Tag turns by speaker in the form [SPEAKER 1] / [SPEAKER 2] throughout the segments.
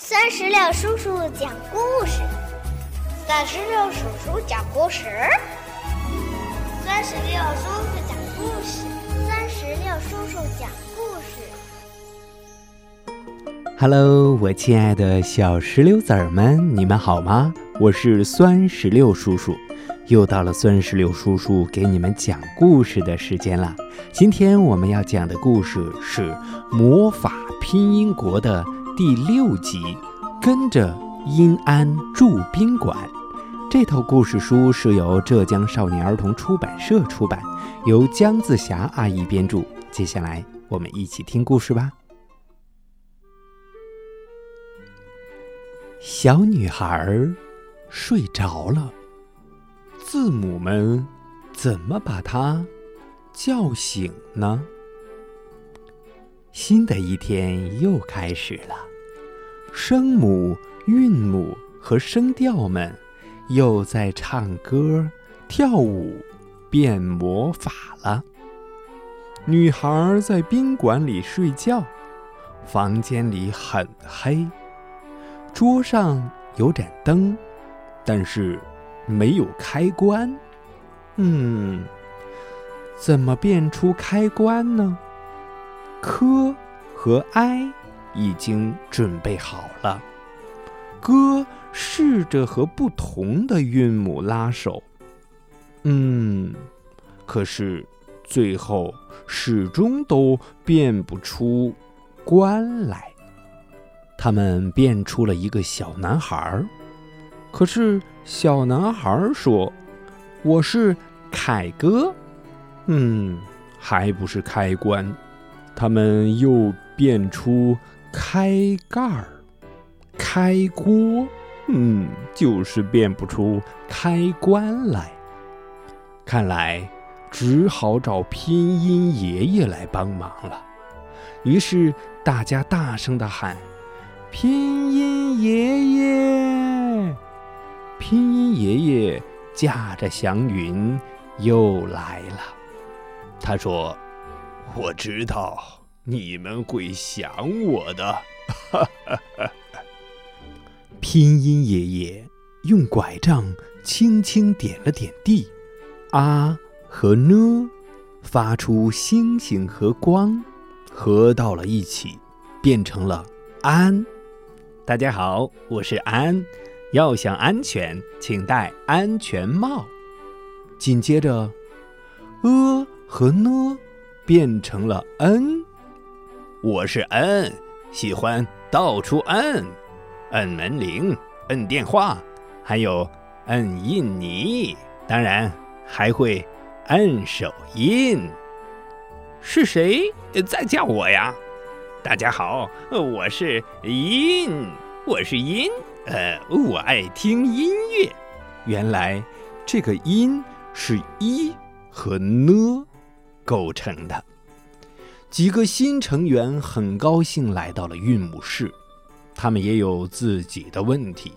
[SPEAKER 1] 酸石榴叔叔讲故事，
[SPEAKER 2] 酸石榴叔叔讲故事，
[SPEAKER 1] 酸石榴叔叔讲故事，酸石榴叔叔讲故
[SPEAKER 3] 事。Hello，我亲爱的小石榴籽儿们，你们好吗？我是酸石榴叔叔，又到了酸石榴叔叔给你们讲故事的时间了。今天我们要讲的故事是《魔法拼音国》的。第六集，跟着殷安住宾馆。这套故事书是由浙江少年儿童出版社出版，由姜自霞阿姨编著。接下来，我们一起听故事吧。小女孩睡着了，字母们怎么把她叫醒呢？新的一天又开始了。声母、韵母和声调们又在唱歌、跳舞、变魔法了。女孩在宾馆里睡觉，房间里很黑，桌上有盏灯，但是没有开关。嗯，怎么变出开关呢？科和埃。已经准备好了，哥试着和不同的韵母拉手，嗯，可是最后始终都变不出关来。他们变出了一个小男孩儿，可是小男孩说：“我是凯哥。”嗯，还不是开关。他们又变出。开盖儿，开锅，嗯，就是变不出开关来。看来只好找拼音爷爷来帮忙了。于是大家大声的喊：“拼音爷爷！”拼音爷爷驾着祥云又来了。他说：“我知道。”你们会想我的，哈哈哈！拼音爷爷用拐杖轻轻点了点地，啊和呢发出星星和光，合到了一起，变成了安。大家好，我是安。要想安全，请戴安全帽。紧接着，呃和呢变成了 n。我是摁，喜欢到处摁，摁门铃，摁电话，还有摁印泥，当然还会摁手印。是谁在叫我呀？大家好，我是音，我是音，呃，我爱听音乐。原来这个音是一和呢构成的。几个新成员很高兴来到了韵母室，他们也有自己的问题。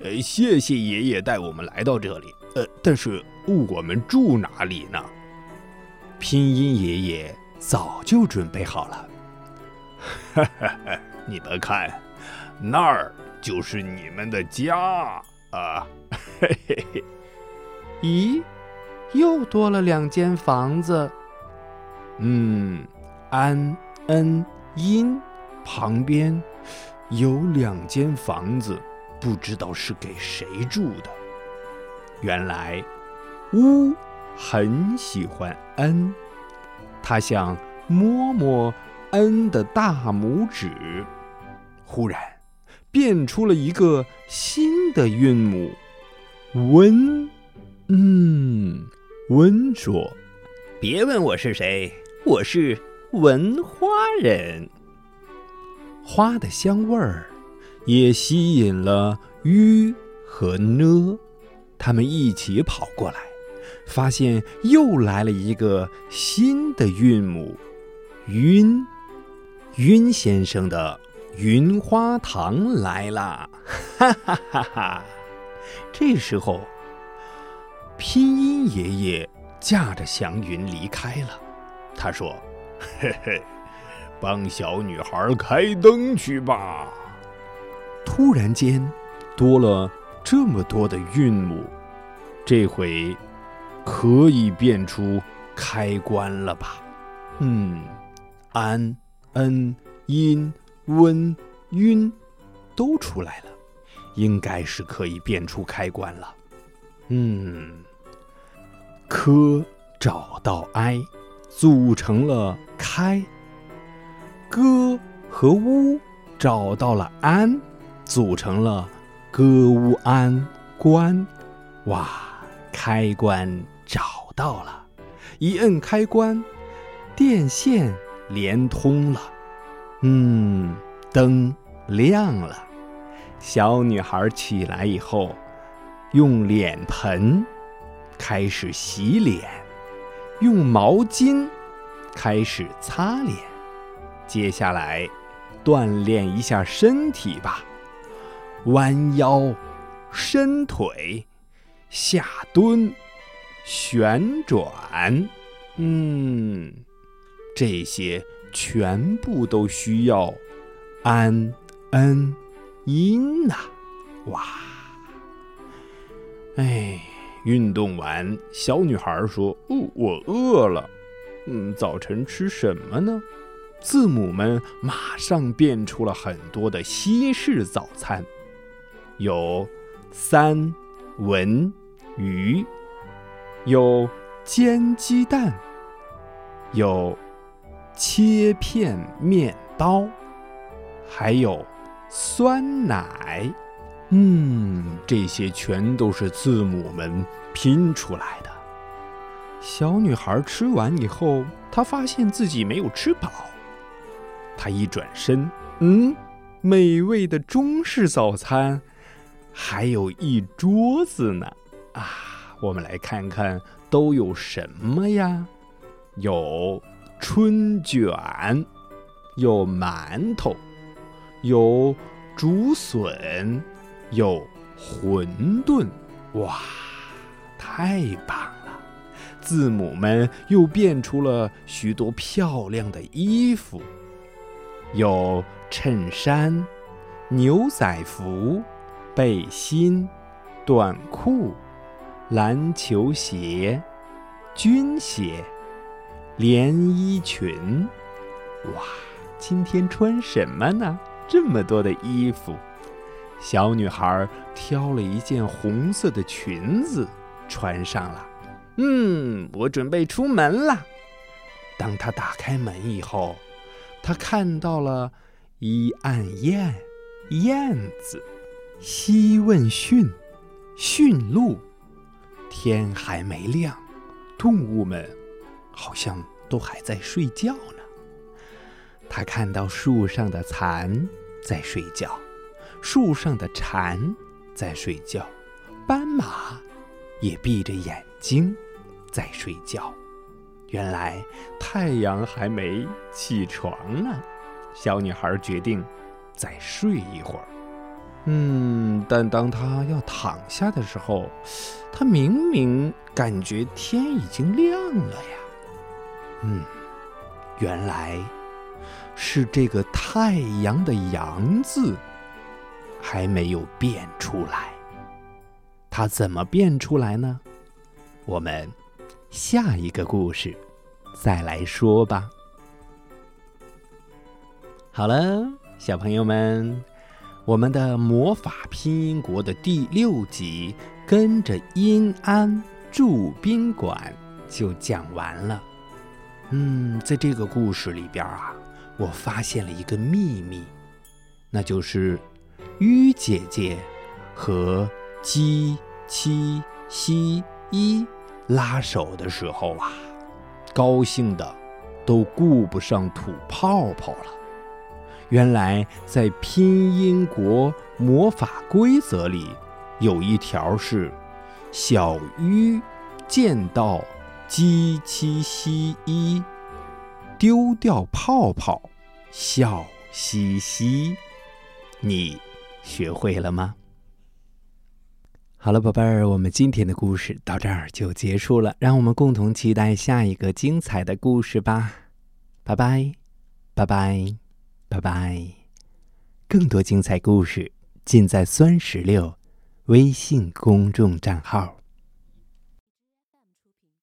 [SPEAKER 3] 呃，谢谢爷爷带我们来到这里。呃，但是我们住哪里呢？拼音爷爷早就准备好了。哈哈哈！你们看，那儿就是你们的家啊！嘿嘿嘿。咦，又多了两间房子。嗯，安恩音旁边有两间房子，不知道是给谁住的。原来乌很喜欢恩，他想摸摸恩的大拇指，忽然变出了一个新的韵母温。嗯，温说：“别问我是谁。”我是闻花人，花的香味儿也吸引了吁和呢，他们一起跑过来，发现又来了一个新的韵母晕，晕先生的云花糖来啦！哈哈哈哈！这时候，拼音爷爷驾着祥云离开了。他说：“嘿嘿，帮小女孩开灯去吧。”突然间多了这么多的韵母，这回可以变出开关了吧？嗯，安、恩、音、温、晕都出来了，应该是可以变出开关了。嗯，科找到哀，组成了开。歌和乌找到了安，组成了歌乌安关。哇，开关找到了，一摁开关，电线连通了。嗯，灯亮了。小女孩起来以后，用脸盆开始洗脸，用毛巾开始擦脸。接下来，锻炼一下身体吧。弯腰，伸腿，下蹲，旋转。嗯，这些全部都需要安、恩、音呐。哇！哎，运动完，小女孩说：“哦，我饿了。嗯，早晨吃什么呢？”字母们马上变出了很多的西式早餐，有三文鱼，有煎鸡蛋，有切片面包，还有酸奶。嗯，这些全都是字母们拼出来的。小女孩吃完以后，她发现自己没有吃饱。她一转身，嗯，美味的中式早餐，还有一桌子呢。啊，我们来看看都有什么呀？有春卷，有馒头，有竹笋，有馄饨。哇，太棒了！字母们又变出了许多漂亮的衣服。有衬衫、牛仔服、背心、短裤、篮球鞋、军鞋、连衣裙。哇，今天穿什么呢？这么多的衣服。小女孩挑了一件红色的裙子穿上了。嗯，我准备出门了。当她打开门以后。她看到了一暗燕，燕子，西问讯，驯鹿。天还没亮，动物们好像都还在睡觉呢。他看到树上的蚕在睡觉，树上的蝉在睡觉，斑马也闭着眼睛在睡觉。原来太阳还没起床呢，小女孩决定再睡一会儿。嗯，但当她要躺下的时候，她明明感觉天已经亮了呀。嗯，原来是这个太阳的“阳”字还没有变出来。它怎么变出来呢？我们。下一个故事，再来说吧。好了，小朋友们，我们的魔法拼音国的第六集《跟着阴安住宾馆》就讲完了。嗯，在这个故事里边啊，我发现了一个秘密，那就是鱼姐姐和鸡、七、西、一。拉手的时候啊，高兴的都顾不上吐泡泡了。原来在拼音国魔法规则里，有一条是：小鱼见到鸡七西一，丢掉泡泡，笑嘻嘻。你学会了吗？好了，宝贝儿，我们今天的故事到这儿就结束了。让我们共同期待下一个精彩的故事吧！拜拜，拜拜，拜拜！更多精彩故事尽在酸石榴微信公众账号。